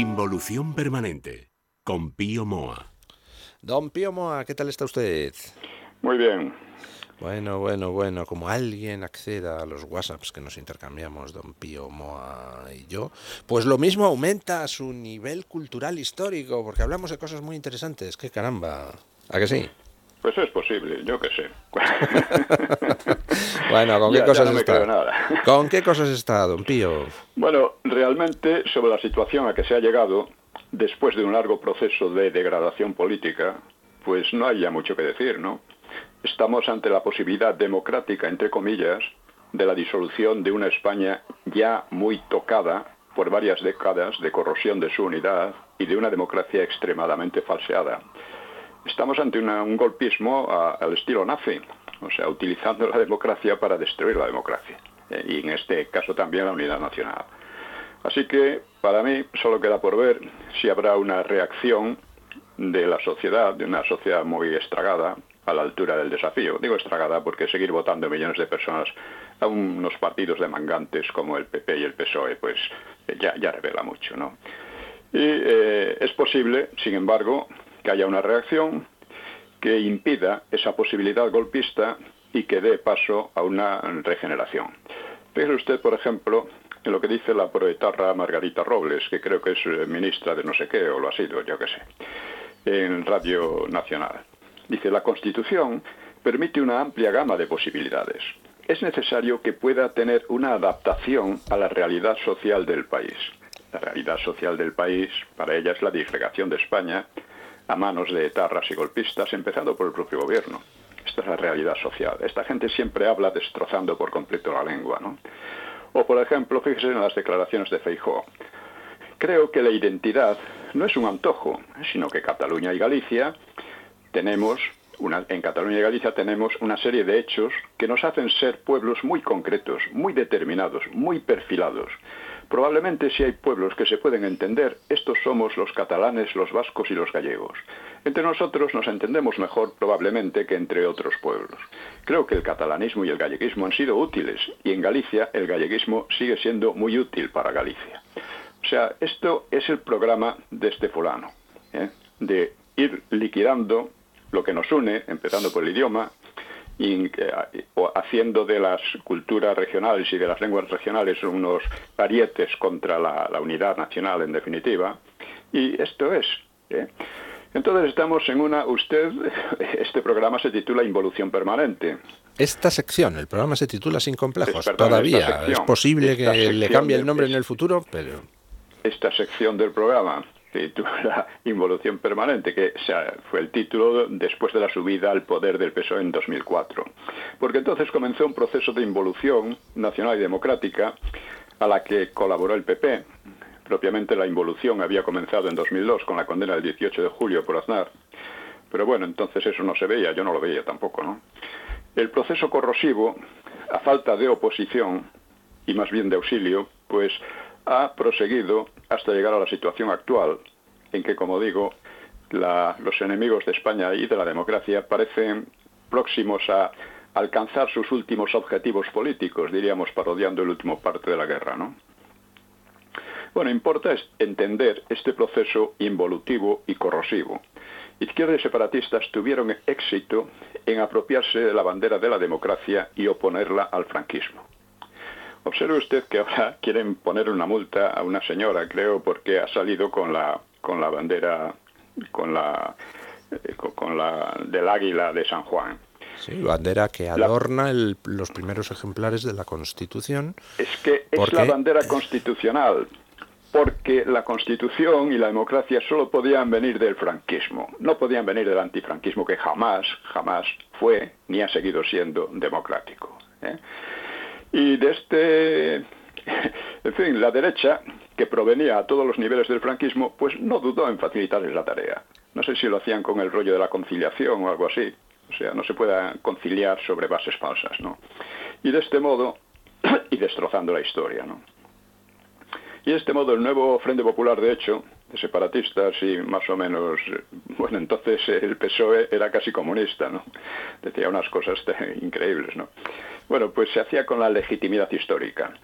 Involución permanente, con Pío Moa. Don Pío Moa, ¿qué tal está usted? Muy bien. Bueno, bueno, bueno, como alguien acceda a los WhatsApps que nos intercambiamos, don Pío Moa y yo, pues lo mismo aumenta su nivel cultural histórico, porque hablamos de cosas muy interesantes. ¡Qué caramba! ¿A que sí? Pues es posible, yo qué sé. bueno, ¿con qué Ya- ya cosas no me está? nada. ¿Con qué cosas está, don Pío? Bueno, realmente sobre la situación a que se ha llegado, después de un largo proceso de degradación política, pues no hay ya mucho que decir, ¿no? Estamos ante la posibilidad democrática, entre comillas, de la disolución de una España ya muy tocada por varias décadas de corrosión de su unidad y de una democracia extremadamente falseada. Estamos ante una- un golpismo a- al estilo nazi, o sea, utilizando la democracia para destruir la democracia, eh, y en este caso también la unidad nacional. Así que para mí solo queda por ver si habrá una reacción de la sociedad, de una sociedad muy estragada, a la altura del desafío. Digo estragada porque seguir votando millones de personas a unos partidos de mangantes como el PP y el PSOE, pues eh, ya, revela mucho, ¿no? Y eh, es posible, sin embargo, que haya una reacción que impida esa posibilidad golpista y que dé paso a una regeneración. Fíjese usted, por ejemplo, en lo que dice la proetarra Margarita Robles, que creo que es eh, ministra de no sé qué, o lo ha sido, yo qué sé, en Radio Nacional. Dice, la Constitución permite una amplia gama de posibilidades. Es necesario que pueda tener una adaptación a la realidad social del país. La realidad social del país, para ella, es la disgregación de España a manos de etarras y golpistas, empezando por el propio gobierno. Esta es la realidad social. Esta gente siempre habla destrozando por completo la lengua, ¿no? O, por ejemplo, fíjese en las declaraciones de Feijóo. Creo que la identidad no es un antojo, sino que Cataluña y Galicia tenemos una, en Cataluña y Galicia tenemos una serie de hechos que nos hacen ser pueblos muy concretos, muy determinados, muy perfilados. Probablemente si hay pueblos que se pueden entender, estos somos los catalanes, los vascos y los gallegos. Entre nosotros nos entendemos mejor probablemente que entre otros pueblos. Creo que el catalanismo y el galleguismo han sido útiles y en Galicia el galleguismo sigue siendo muy útil para Galicia. O sea, esto es el programa de este fulano, ¿eh? de ir liquidando lo que nos une, empezando por el idioma, eh, o haciendo de las culturas regionales y de las lenguas regionales unos parietes contra la, la unidad nacional en definitiva. Y esto es. ¿eh? Entonces estamos en una, usted, este programa se titula Involución Permanente. Esta sección, el programa se titula Sin complejos. Es verdad, Todavía sección, es posible que le cambie el nombre en el futuro, pero esta sección del programa titula Involución Permanente, que fue el título después de la subida al poder del PSOE en 2004. Porque entonces comenzó un proceso de involución nacional y democrática a la que colaboró el PP. Propiamente la involución había comenzado en 2002 con la condena del 18 de julio por Aznar. Pero bueno, entonces eso no se veía, yo no lo veía tampoco, ¿no? El proceso corrosivo, a falta de oposición y más bien de auxilio, pues ha proseguido hasta llegar a la situación actual, en que, como digo, los enemigos de España y de la democracia parecen próximos a alcanzar sus últimos objetivos políticos, diríamos parodiando el último parte de la guerra, ¿no? Bueno, importa entender este proceso involutivo y corrosivo. Izquierda y separatistas tuvieron éxito en apropiarse de la bandera de la democracia y oponerla al franquismo. Observe usted que ahora quieren poner una multa a una señora, creo, porque ha salido con la con la bandera con la eh, con- la del águila de San Juan. sí, bandera que adorna el- los primeros ejemplares de la Constitución. Es que es ¿Por la bandera constitucional, porque la Constitución y la democracia solo podían venir del franquismo, no podían venir del antifranquismo que jamás, jamás fue ni ha seguido siendo democrático. ¿eh? Y de este, en fin, la derecha que provenía a todos los niveles del franquismo, pues no dudó en facilitarles la tarea. No sé si lo hacían con el rollo de la conciliación o algo así. O sea, no se pueda conciliar sobre bases falsas, ¿no? Y de este modo, y destrozando la historia, ¿no? Y de este modo el nuevo Frente Popular, de hecho, de separatistas y más o menos, bueno, entonces el PSOE era casi comunista, ¿no? Decía unas cosas increíbles, ¿no? Bueno, pues se hacía con la legitimidad histórica,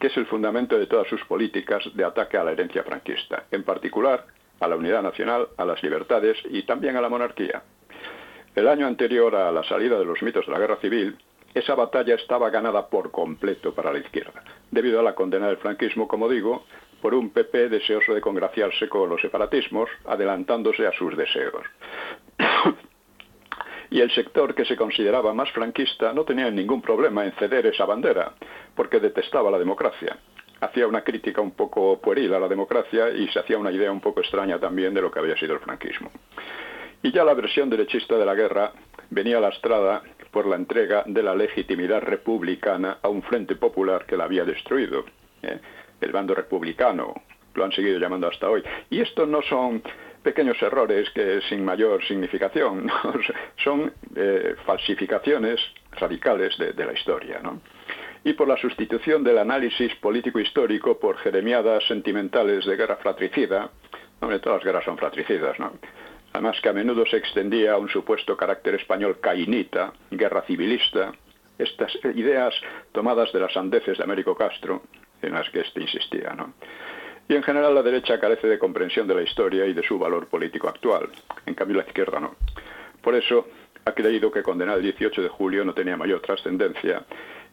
que es el fundamento de todas sus políticas de ataque a la herencia franquista, en particular a la unidad nacional, a las libertades y también a la monarquía. El año anterior a la salida de los mitos de la guerra civil, esa batalla estaba ganada por completo para la izquierda, debido a la condena del franquismo, como digo, por un PP deseoso de congraciarse con los separatismos, adelantándose a sus deseos. Y el sector que se consideraba más franquista no tenía ningún problema en ceder esa bandera, porque detestaba la democracia. Hacía una crítica un poco pueril a la democracia y se hacía una idea un poco extraña también de lo que había sido el franquismo. Y ya la versión derechista de la guerra venía lastrada por la entrega de la legitimidad republicana a un frente popular que la había destruido. ¿eh? El bando republicano, lo han seguido llamando hasta hoy. Y estos no son pequeños errores que sin mayor significación, son eh, falsificaciones radicales de, la historia. Y por la sustitución del análisis político-histórico por jeremiadas sentimentales de guerra fratricida, hombre, todas las guerras son fratricidas, ¿no? además que a menudo se extendía a un supuesto carácter español cainita, guerra civilista, estas ideas tomadas de las sandeces de Américo Castro, en las que éste insistía. ¿no? Y en general la derecha carece de comprensión de la historia y de su valor político actual, en cambio la izquierda no. Por eso ha creído que condenar el 18 de julio no tenía mayor trascendencia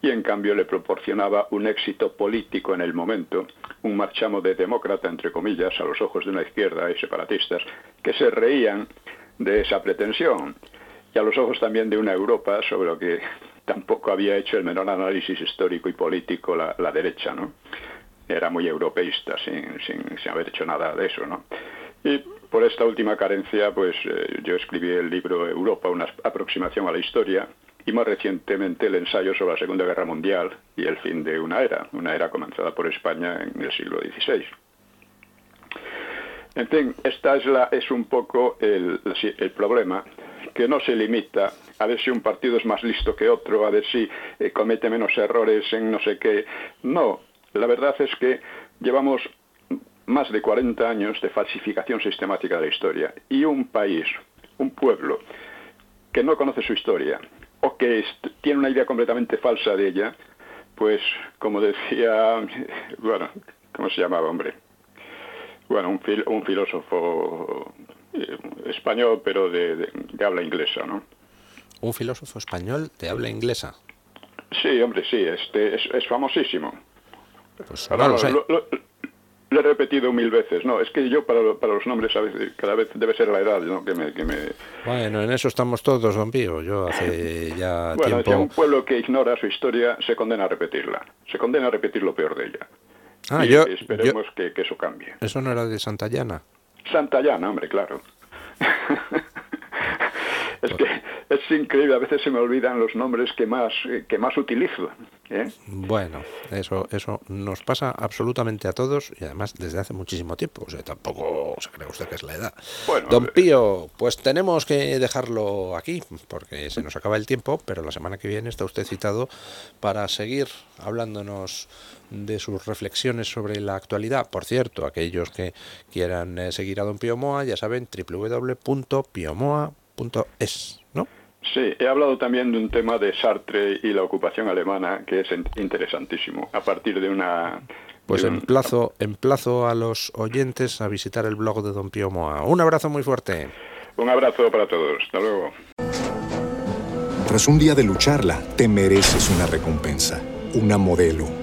y en cambio le proporcionaba un éxito político en el momento, un marchamo de demócrata, entre comillas, a los ojos de una izquierda y separatistas, que se reían de esa pretensión, y a los ojos también de una Europa sobre lo que tampoco había hecho el menor análisis histórico y político la, derecha, ¿no? Era muy europeísta, sin, sin, sin, haber hecho nada de eso, ¿no? Y por esta última carencia, pues eh, yo escribí el libro Europa, una aproximación a la historia, y más recientemente el ensayo sobre la Segunda Guerra Mundial y el fin de una era, una era comenzada por España en el siglo XVI. En fin, esta es, la, es un poco el, el problema, que no se limita a ver si un partido es más listo que otro, a ver si eh, comete menos errores en no sé qué. No, la verdad es que llevamos más de 40 años de falsificación sistemática de la historia y un país, un pueblo que no conoce su historia, o que tiene una idea completamente falsa de ella, pues como decía, bueno, ¿cómo se llamaba, hombre? Bueno, un, un filósofo eh, español, pero de, habla inglesa, ¿no? Un filósofo español de habla inglesa. Sí, hombre, sí, este es, famosísimo. Pues no sé. Lo he repetido mil veces. No, es que yo para, para los nombres veces, cada vez debe ser la edad ¿no? que, me, que me... Bueno, en eso estamos todos, don Pío. Yo hace ya bueno, tiempo... un pueblo que ignora su historia se condena a repetirla. Se condena a repetir lo peor de ella. Ah, yo, esperemos Que, que, eso cambie. ¿Eso no era de Santayana? Santayana, hombre, claro. es que es increíble, a veces se me olvidan los nombres que más, eh, que más utilizo. ¿eh? Bueno, eso, eso nos pasa absolutamente a todos y además desde hace muchísimo tiempo. O sea, tampoco se cree usted que es la edad. Don Pío, pues tenemos que dejarlo aquí porque se nos acaba el tiempo, pero la semana que viene está usted citado para seguir hablándonos de sus reflexiones sobre la actualidad. Por cierto, aquellos que quieran eh, seguir a Don Pío Moa, ya saben, www.piomoa.es, ¿no? Sí, he hablado también de un tema de Sartre y la ocupación alemana que es interesantísimo, a partir de una... Pues emplazo, emplazo a los oyentes a visitar el blog de Don Pío Moa. Un abrazo muy fuerte. Un abrazo para todos. Hasta luego. Tras un día de lucharla, te mereces una recompensa, una modelo